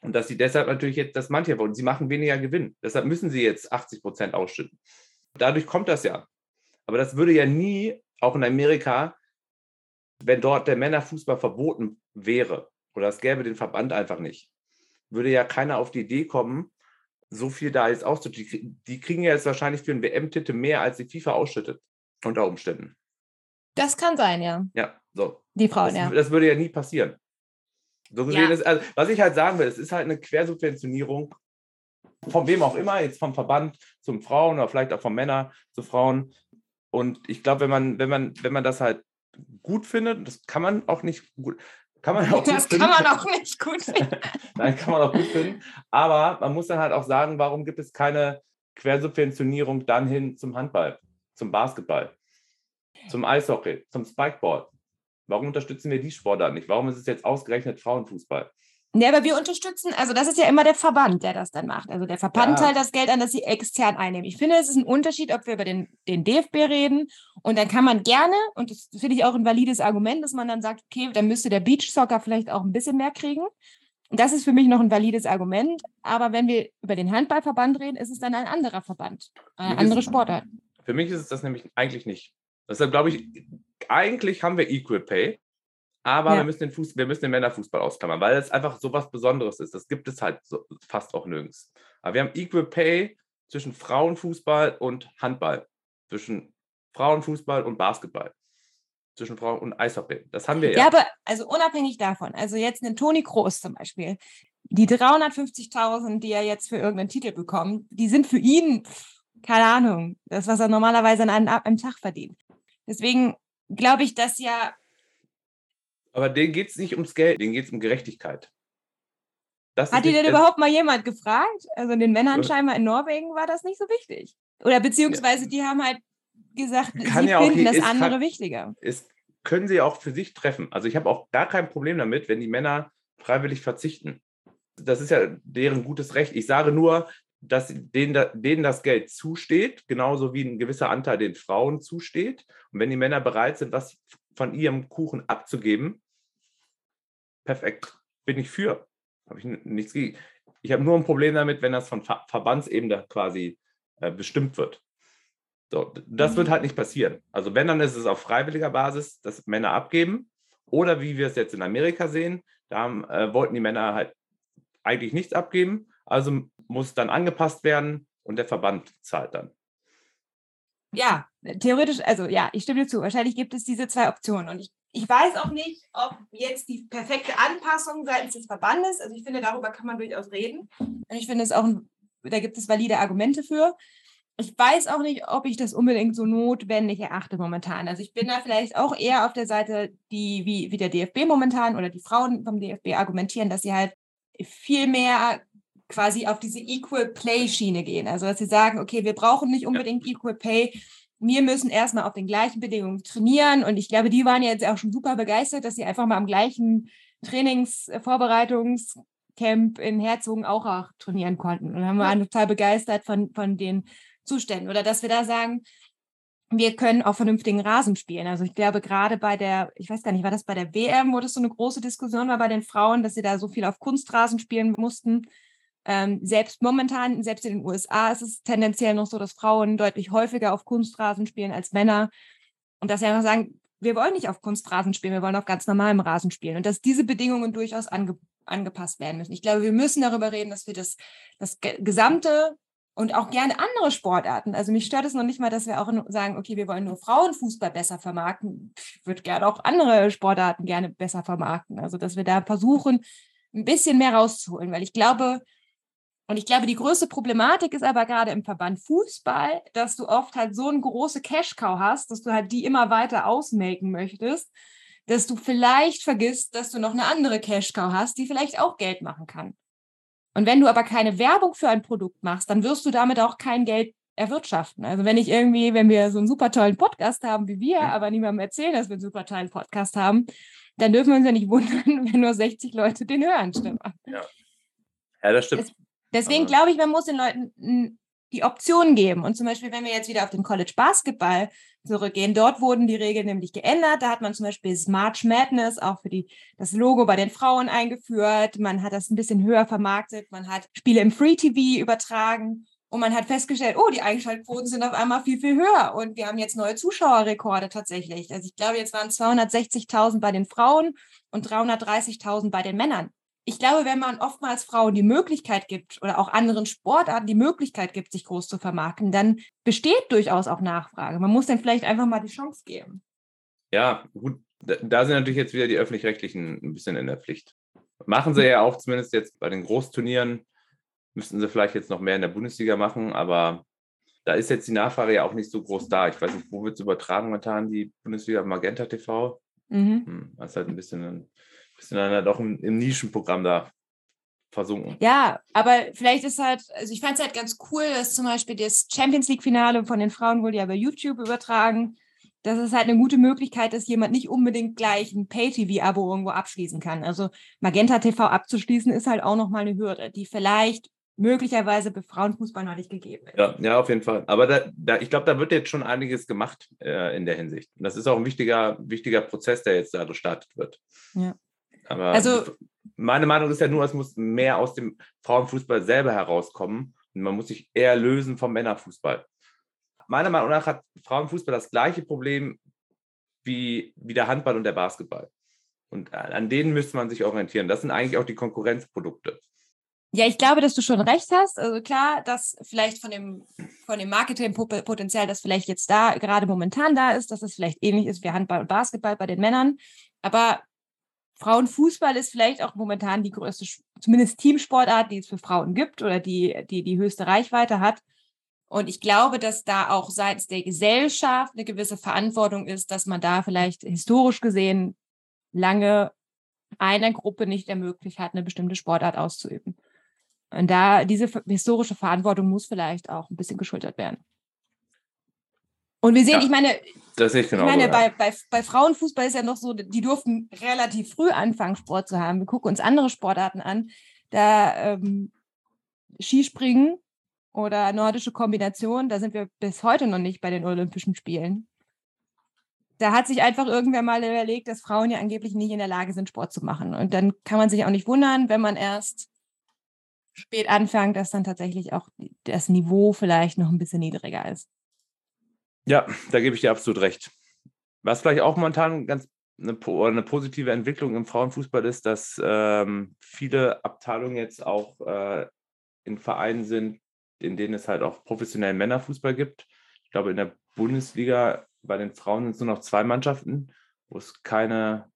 und dass sie deshalb natürlich jetzt das manche wollen. Sie machen weniger Gewinn. Deshalb müssen sie jetzt 80 Prozent ausschütten. Dadurch kommt das ja. Aber das würde ja nie, auch in Amerika, wenn dort der Männerfußball verboten wäre oder es gäbe den Verband einfach nicht, würde ja keiner auf die Idee kommen, so viel da jetzt auszuschütten. Die kriegen ja jetzt wahrscheinlich für einen WM-Titel mehr, als die FIFA ausschüttet, unter Umständen. Das kann sein, ja. Ja, so. Die Frauen, das, ja. Das würde ja nie passieren. So gesehen ja. ist, also, was ich halt sagen will, es ist halt eine Quersubventionierung von wem auch immer, jetzt vom Verband zum Frauen oder vielleicht auch von Männern zu Frauen. Und ich glaube, wenn man, wenn man, wenn man das halt gut findet, das kann man auch nicht gut, kann man auch das kann man auch nicht gut finden. Nein, kann man auch gut finden. Aber man muss dann halt auch sagen, warum gibt es keine Quersubventionierung dann hin zum Handball, zum Basketball, zum Eishockey, zum Spikeball? Warum unterstützen wir die Sportart nicht? Warum ist es jetzt ausgerechnet Frauenfußball? Ja, aber wir unterstützen, also das ist ja immer der Verband, der das dann macht. Also der Verband ja. teilt das Geld an, das sie extern einnehmen. Ich finde, es ist ein Unterschied, ob wir über den, den DFB reden und dann kann man gerne, und das finde ich auch ein valides Argument, dass man dann sagt, okay, dann müsste der Beachsoccer vielleicht auch ein bisschen mehr kriegen. Das ist für mich noch ein valides Argument. Aber wenn wir über den Handballverband reden, ist es dann ein anderer Verband, eine andere Sportart. Für mich ist es das nämlich eigentlich nicht. Deshalb glaube ich, eigentlich haben wir Equal Pay, aber ja. wir, müssen den Fuß, wir müssen den Männerfußball ausklammern, weil es einfach so was Besonderes ist. Das gibt es halt so, fast auch nirgends. Aber wir haben Equal Pay zwischen Frauenfußball und Handball, zwischen Frauenfußball und Basketball. zwischen Frauen und Eishockey. Das haben wir ja. Ja, aber also unabhängig davon, also jetzt einen Toni Kroos zum Beispiel, die 350.000, die er jetzt für irgendeinen Titel bekommt, die sind für ihn, keine Ahnung, das, was er normalerweise an einem, einem Tag verdient. Deswegen glaube ich, dass ja. Aber denen geht es nicht ums Geld, denen geht es um Gerechtigkeit. Das Hat die denn überhaupt mal jemand gefragt? Also den Männern scheinbar in Norwegen war das nicht so wichtig. Oder beziehungsweise die haben halt gesagt, kann sie ja finden auch, das andere kann, wichtiger. Es können sie auch für sich treffen. Also ich habe auch gar kein Problem damit, wenn die Männer freiwillig verzichten. Das ist ja deren gutes Recht. Ich sage nur, dass denen, denen das Geld zusteht, genauso wie ein gewisser Anteil den Frauen zusteht. Und wenn die Männer bereit sind, was von ihrem Kuchen abzugeben, perfekt, bin ich für. Habe ich nichts gegen. Ich habe nur ein Problem damit, wenn das von Ver Verbandsebene quasi äh, bestimmt wird. So, das wird mhm. halt nicht passieren. Also wenn, dann ist es auf freiwilliger Basis, dass Männer abgeben. Oder wie wir es jetzt in Amerika sehen, da haben, äh, wollten die Männer halt eigentlich nichts abgeben. Also muss dann angepasst werden und der Verband zahlt dann. Ja, theoretisch, also ja, ich stimme dir zu. Wahrscheinlich gibt es diese zwei Optionen. Und ich, ich weiß auch nicht, ob jetzt die perfekte Anpassung seitens des Verbandes, also ich finde, darüber kann man durchaus reden. Und ich finde es auch, da gibt es valide Argumente für ich weiß auch nicht, ob ich das unbedingt so notwendig erachte momentan. Also ich bin da vielleicht auch eher auf der Seite, die wie, wie der DFB momentan oder die Frauen vom DFB argumentieren, dass sie halt viel mehr quasi auf diese Equal Play Schiene gehen. Also dass sie sagen, okay, wir brauchen nicht unbedingt ja. Equal Pay. Wir müssen erstmal auf den gleichen Bedingungen trainieren. Und ich glaube, die waren jetzt auch schon super begeistert, dass sie einfach mal am gleichen Trainingsvorbereitungscamp in Herzogen auch, auch trainieren konnten. Und haben wir ja. total begeistert von, von den Zuständen oder dass wir da sagen, wir können auf vernünftigen Rasen spielen. Also ich glaube gerade bei der, ich weiß gar nicht, war das bei der WM, wo das so eine große Diskussion war bei den Frauen, dass sie da so viel auf Kunstrasen spielen mussten. Ähm, selbst momentan, selbst in den USA ist es tendenziell noch so, dass Frauen deutlich häufiger auf Kunstrasen spielen als Männer. Und dass sie einfach sagen, wir wollen nicht auf Kunstrasen spielen, wir wollen auf ganz normalem Rasen spielen. Und dass diese Bedingungen durchaus ange angepasst werden müssen. Ich glaube, wir müssen darüber reden, dass wir das, das gesamte und auch gerne andere Sportarten. Also mich stört es noch nicht mal, dass wir auch sagen, okay, wir wollen nur Frauenfußball besser vermarkten. Ich würde gerne auch andere Sportarten gerne besser vermarkten. Also dass wir da versuchen, ein bisschen mehr rauszuholen, weil ich glaube, und ich glaube, die größte Problematik ist aber gerade im Verband Fußball, dass du oft halt so eine große Cash-Cow hast, dass du halt die immer weiter ausmelken möchtest, dass du vielleicht vergisst, dass du noch eine andere Cash-Cow hast, die vielleicht auch Geld machen kann. Und wenn du aber keine Werbung für ein Produkt machst, dann wirst du damit auch kein Geld erwirtschaften. Also wenn ich irgendwie, wenn wir so einen super tollen Podcast haben wie wir, aber niemandem erzählen, dass wir einen super tollen Podcast haben, dann dürfen wir uns ja nicht wundern, wenn nur 60 Leute den hören, stimmt. Ja, ja das stimmt. Deswegen glaube ich, man muss den Leuten die Option geben. Und zum Beispiel, wenn wir jetzt wieder auf den College Basketball zurückgehen, dort wurden die Regeln nämlich geändert. Da hat man zum Beispiel das March Madness auch für die, das Logo bei den Frauen eingeführt. Man hat das ein bisschen höher vermarktet. Man hat Spiele im Free TV übertragen. Und man hat festgestellt, oh, die Einschaltquoten sind auf einmal viel, viel höher. Und wir haben jetzt neue Zuschauerrekorde tatsächlich. Also ich glaube, jetzt waren 260.000 bei den Frauen und 330.000 bei den Männern ich glaube, wenn man oftmals Frauen die Möglichkeit gibt oder auch anderen Sportarten die Möglichkeit gibt, sich groß zu vermarkten, dann besteht durchaus auch Nachfrage. Man muss dann vielleicht einfach mal die Chance geben. Ja, gut. Da sind natürlich jetzt wieder die öffentlich-rechtlichen ein bisschen in der Pflicht. Machen sie ja auch zumindest jetzt bei den Großturnieren. Müssten sie vielleicht jetzt noch mehr in der Bundesliga machen, aber da ist jetzt die Nachfrage ja auch nicht so groß da. Ich weiß nicht, wo wird es übertragen momentan, die Bundesliga Magenta TV? Mhm. Hm, das ist halt ein bisschen ein bist du dann doch im, im Nischenprogramm da versunken. Ja, aber vielleicht ist halt, also ich fand es halt ganz cool, dass zum Beispiel das Champions League-Finale von den Frauen wurde ja bei YouTube übertragen. Das ist halt eine gute Möglichkeit, dass jemand nicht unbedingt gleich ein Pay-TV-Abo irgendwo abschließen kann. Also Magenta TV abzuschließen ist halt auch nochmal eine Hürde, die vielleicht möglicherweise bei Frauenfußball noch nicht gegeben ist. Ja, ja auf jeden Fall. Aber da, da, ich glaube, da wird jetzt schon einiges gemacht äh, in der Hinsicht. Und das ist auch ein wichtiger, wichtiger Prozess, der jetzt da gestartet wird. Ja. Aber also, meine Meinung ist ja nur, es muss mehr aus dem Frauenfußball selber herauskommen und man muss sich eher lösen vom Männerfußball. Meiner Meinung nach hat Frauenfußball das gleiche Problem wie, wie der Handball und der Basketball. Und an denen müsste man sich orientieren. Das sind eigentlich auch die Konkurrenzprodukte. Ja, ich glaube, dass du schon recht hast. Also klar, dass vielleicht von dem, von dem Marketingpotenzial, das vielleicht jetzt da gerade momentan da ist, dass es vielleicht ähnlich ist wie Handball und Basketball bei den Männern. Aber Frauenfußball ist vielleicht auch momentan die größte, zumindest Teamsportart, die es für Frauen gibt oder die die, die höchste Reichweite hat. Und ich glaube, dass da auch seitens der Gesellschaft eine gewisse Verantwortung ist, dass man da vielleicht historisch gesehen lange einer Gruppe nicht ermöglicht hat, eine bestimmte Sportart auszuüben. Und da diese historische Verantwortung muss vielleicht auch ein bisschen geschultert werden. Und wir sehen, ja, ich meine, das ich, genau ich meine, bei, bei, bei Frauenfußball ist ja noch so, die durften relativ früh anfangen, Sport zu haben. Wir gucken uns andere Sportarten an. Da ähm, Skispringen oder nordische Kombination, da sind wir bis heute noch nicht bei den Olympischen Spielen. Da hat sich einfach irgendwer mal überlegt, dass Frauen ja angeblich nicht in der Lage sind, Sport zu machen. Und dann kann man sich auch nicht wundern, wenn man erst spät anfängt, dass dann tatsächlich auch das Niveau vielleicht noch ein bisschen niedriger ist. Ja, da gebe ich dir absolut recht. Was vielleicht auch momentan ganz eine, eine positive Entwicklung im Frauenfußball ist, dass ähm, viele Abteilungen jetzt auch äh, in Vereinen sind, in denen es halt auch professionellen Männerfußball gibt. Ich glaube, in der Bundesliga bei den Frauen sind es nur noch zwei Mannschaften, wo es keine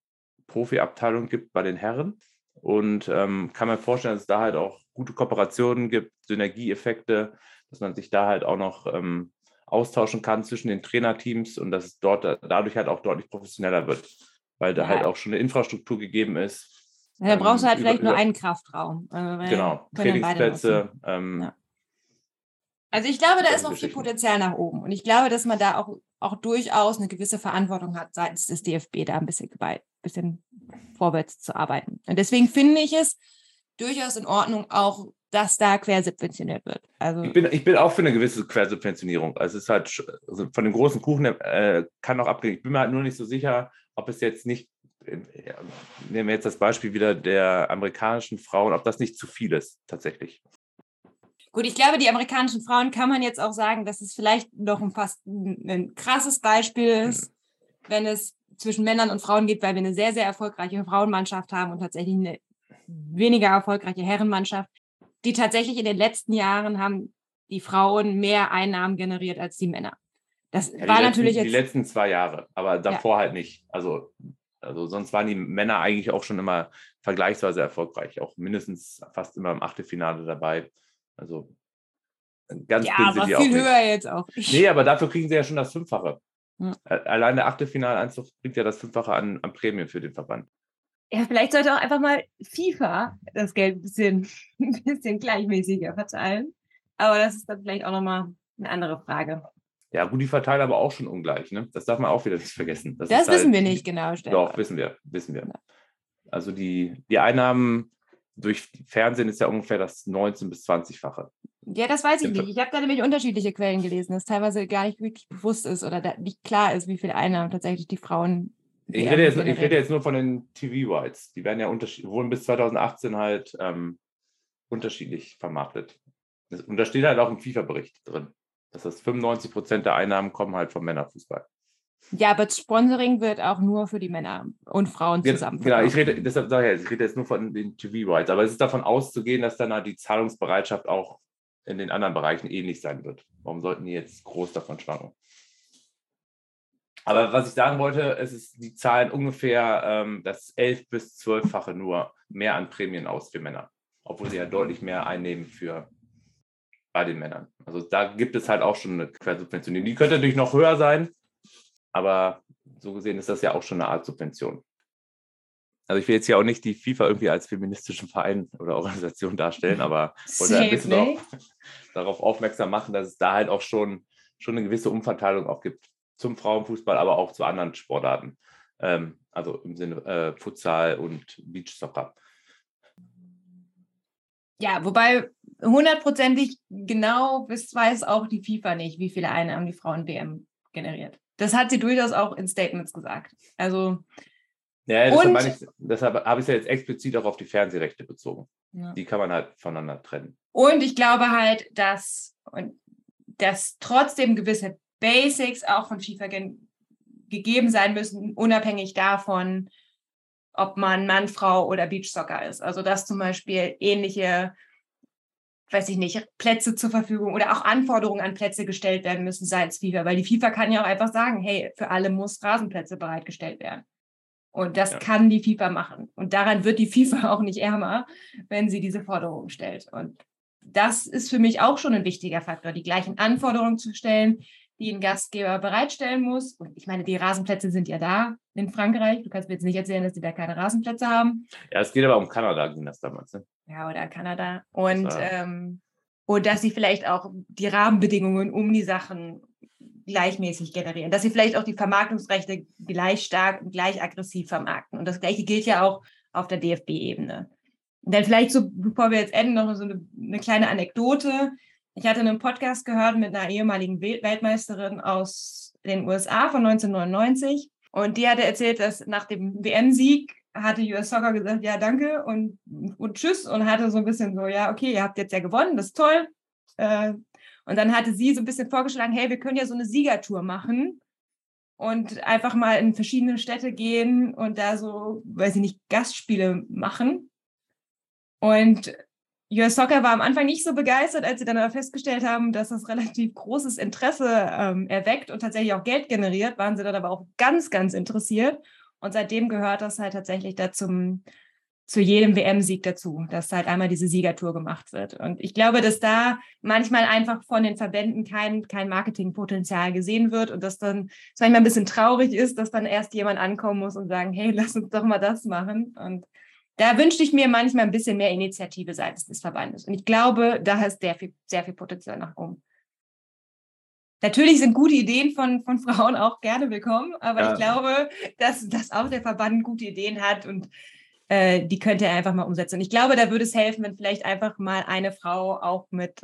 Profiabteilung gibt bei den Herren. Und ähm, kann man vorstellen, dass es da halt auch gute Kooperationen gibt, Synergieeffekte, dass man sich da halt auch noch ähm, austauschen kann zwischen den Trainerteams und dass es dort dadurch halt auch deutlich professioneller wird, weil da ja. halt auch schon eine Infrastruktur gegeben ist. Da brauchst du halt ähm, vielleicht nur einen Kraftraum. Äh, genau, Trainingsplätze. Ähm, ja. Also ich glaube, da ist noch viel Potenzial nach oben. Und ich glaube, dass man da auch, auch durchaus eine gewisse Verantwortung hat seitens des DFB, da ein bisschen, ein bisschen vorwärts zu arbeiten. Und deswegen finde ich es durchaus in Ordnung, auch dass da quersubventioniert wird. Also ich bin, ich bin auch für eine gewisse Quersubventionierung. Also es ist halt also von dem großen Kuchen äh, kann auch abgehen. Ich bin mir halt nur nicht so sicher, ob es jetzt nicht, äh, nehmen wir jetzt das Beispiel wieder der amerikanischen Frauen, ob das nicht zu viel ist tatsächlich. Gut, ich glaube, die amerikanischen Frauen kann man jetzt auch sagen, dass es vielleicht noch ein fast ein, ein krasses Beispiel ist, mhm. wenn es zwischen Männern und Frauen geht, weil wir eine sehr, sehr erfolgreiche Frauenmannschaft haben und tatsächlich eine weniger erfolgreiche Herrenmannschaft die tatsächlich in den letzten Jahren haben die Frauen mehr Einnahmen generiert als die Männer. Das ja, war letzten, natürlich jetzt. Die letzten zwei Jahre, aber davor ja. halt nicht. Also, also sonst waren die Männer eigentlich auch schon immer vergleichsweise erfolgreich, auch mindestens fast immer im Achtelfinale dabei. Also ganz ja, aber viel höher nicht. jetzt auch. Nee, aber dafür kriegen sie ja schon das Fünffache. Ja. Allein der Achtelfinaleinzug bringt ja das Fünffache an, an Prämien für den Verband ja, vielleicht sollte auch einfach mal FIFA das Geld ein bisschen, ein bisschen gleichmäßiger verteilen. Aber das ist dann vielleicht auch nochmal eine andere Frage. Ja, gut, die verteilen aber auch schon ungleich. Ne? Das darf man auch wieder nicht vergessen. Das, das wissen halt, wir nicht genau. Stefan. Doch, wissen wir. Wissen wir. Also die, die Einnahmen durch Fernsehen ist ja ungefähr das 19- bis 20-fache. Ja, das weiß ich nicht. Ich habe da nämlich unterschiedliche Quellen gelesen, dass teilweise gar nicht wirklich bewusst ist oder nicht klar ist, wie viele Einnahmen tatsächlich die Frauen ich rede, jetzt, ich rede, jetzt, nur von den TV-Rights. Die werden ja wurden bis 2018 halt ähm, unterschiedlich vermarktet. Und da steht halt auch im FIFA-Bericht drin, dass das 95 Prozent der Einnahmen kommen halt vom Männerfußball. Ja, aber Sponsoring wird auch nur für die Männer und Frauen zusammen. Genau, ich rede, deshalb sage ich, ich rede jetzt nur von den TV-Rights. Aber es ist davon auszugehen, dass dann halt die Zahlungsbereitschaft auch in den anderen Bereichen ähnlich sein wird. Warum sollten die jetzt groß davon schwanken? Aber was ich sagen wollte, es ist, die zahlen ungefähr ähm, das elf- bis zwölffache nur mehr an Prämien aus für Männer, obwohl sie ja deutlich mehr einnehmen für bei den Männern. Also da gibt es halt auch schon eine Quersubventionierung. Die könnte natürlich noch höher sein, aber so gesehen ist das ja auch schon eine Art Subvention. Also ich will jetzt ja auch nicht die FIFA irgendwie als feministischen Verein oder Organisation darstellen, aber wollte ein bisschen darauf, darauf aufmerksam machen, dass es da halt auch schon, schon eine gewisse Umverteilung auch gibt zum Frauenfußball, aber auch zu anderen Sportarten. Ähm, also im Sinne äh, Futsal und Beachsoccer. Ja, wobei hundertprozentig genau weiß auch die FIFA nicht, wie viele Einnahmen die Frauen-WM generiert. Das hat sie durchaus auch in Statements gesagt. Also ja, deshalb, ich, deshalb habe ich es ja jetzt explizit auch auf die Fernsehrechte bezogen. Ja. Die kann man halt voneinander trennen. Und ich glaube halt, dass, dass trotzdem gewisse Basics auch von FIFA ge gegeben sein müssen, unabhängig davon, ob man Mann, Frau oder Beachsoccer ist. Also dass zum Beispiel ähnliche weiß ich nicht, Plätze zur Verfügung oder auch Anforderungen an Plätze gestellt werden müssen seitens FIFA, weil die FIFA kann ja auch einfach sagen, hey, für alle muss Rasenplätze bereitgestellt werden. Und das ja. kann die FIFA machen. Und daran wird die FIFA auch nicht ärmer, wenn sie diese Forderungen stellt. Und das ist für mich auch schon ein wichtiger Faktor, die gleichen Anforderungen zu stellen, die ein Gastgeber bereitstellen muss. Und ich meine, die Rasenplätze sind ja da in Frankreich. Du kannst mir jetzt nicht erzählen, dass die da keine Rasenplätze haben. Ja, es geht aber um Kanada, ging das damals. Ne? Ja, oder Kanada. Und, das ähm, und dass sie vielleicht auch die Rahmenbedingungen um die Sachen gleichmäßig generieren, dass sie vielleicht auch die Vermarktungsrechte gleich stark und gleich aggressiv vermarkten. Und das Gleiche gilt ja auch auf der DFB-Ebene. Und dann vielleicht so, bevor wir jetzt enden, noch so eine, eine kleine Anekdote. Ich hatte einen Podcast gehört mit einer ehemaligen Weltmeisterin aus den USA von 1999 und die hatte erzählt, dass nach dem WM-Sieg hatte US Soccer gesagt, ja, danke und, und tschüss und hatte so ein bisschen so, ja, okay, ihr habt jetzt ja gewonnen, das ist toll. Äh, und dann hatte sie so ein bisschen vorgeschlagen, hey, wir können ja so eine Siegertour machen und einfach mal in verschiedene Städte gehen und da so, weiß ich nicht, Gastspiele machen. Und US Soccer war am Anfang nicht so begeistert, als sie dann aber festgestellt haben, dass das relativ großes Interesse ähm, erweckt und tatsächlich auch Geld generiert, waren sie dann aber auch ganz, ganz interessiert. Und seitdem gehört das halt tatsächlich da zum, zu jedem WM-Sieg dazu, dass halt einmal diese Siegertour gemacht wird. Und ich glaube, dass da manchmal einfach von den Verbänden kein, kein Marketingpotenzial gesehen wird und dass dann es manchmal ein bisschen traurig ist, dass dann erst jemand ankommen muss und sagen, hey, lass uns doch mal das machen. Und da wünschte ich mir manchmal ein bisschen mehr Initiative seitens des Verbandes. Und ich glaube, da ist sehr viel, sehr viel Potenzial nach oben. Natürlich sind gute Ideen von, von Frauen auch gerne willkommen, aber ja. ich glaube, dass, dass auch der Verband gute Ideen hat und äh, die könnte er einfach mal umsetzen. Und ich glaube, da würde es helfen, wenn vielleicht einfach mal eine Frau auch mit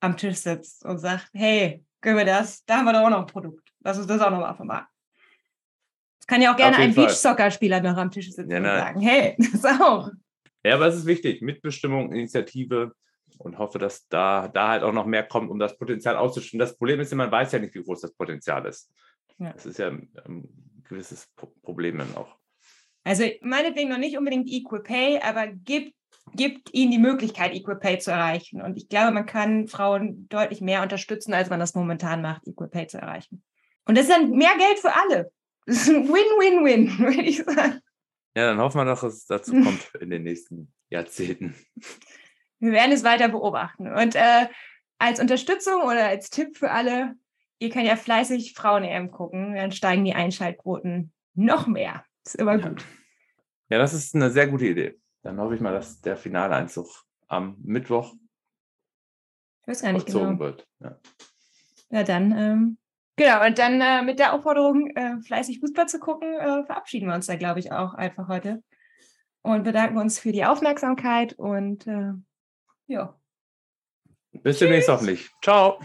am Tisch sitzt und sagt, hey, können wir das? Da haben wir doch auch noch ein Produkt. Lass uns das auch noch mal vermarkten kann ja auch gerne ein Beachsoccer-Spieler noch am Tisch sitzen ja, und sagen, hey, das auch. Ja, aber es ist wichtig, Mitbestimmung, Initiative und hoffe, dass da, da halt auch noch mehr kommt, um das Potenzial auszuschöpfen. Das Problem ist, man weiß ja nicht, wie groß das Potenzial ist. Ja. Das ist ja ein, ein gewisses Problem dann auch. Also meinetwegen noch nicht unbedingt Equal Pay, aber gibt, gibt ihnen die Möglichkeit, Equal Pay zu erreichen. Und ich glaube, man kann Frauen deutlich mehr unterstützen, als man das momentan macht, Equal Pay zu erreichen. Und das ist dann mehr Geld für alle. Das ist ein Win-Win-Win, würde ich sagen. Ja, dann hoffen wir doch, dass es dazu kommt in den nächsten Jahrzehnten. Wir werden es weiter beobachten. Und äh, als Unterstützung oder als Tipp für alle, ihr könnt ja fleißig Frauen-EM gucken, dann steigen die Einschaltquoten noch mehr. Ist immer gut. Ja, das ist eine sehr gute Idee. Dann hoffe ich mal, dass der Finaleinzug am Mittwoch ich weiß gar nicht genau. wird. Ja, ja dann ähm, Genau, und dann äh, mit der Aufforderung, äh, fleißig Fußball zu gucken, äh, verabschieden wir uns da, glaube ich, auch einfach heute. Und bedanken uns für die Aufmerksamkeit und äh, ja. Bis demnächst hoffentlich. Ciao.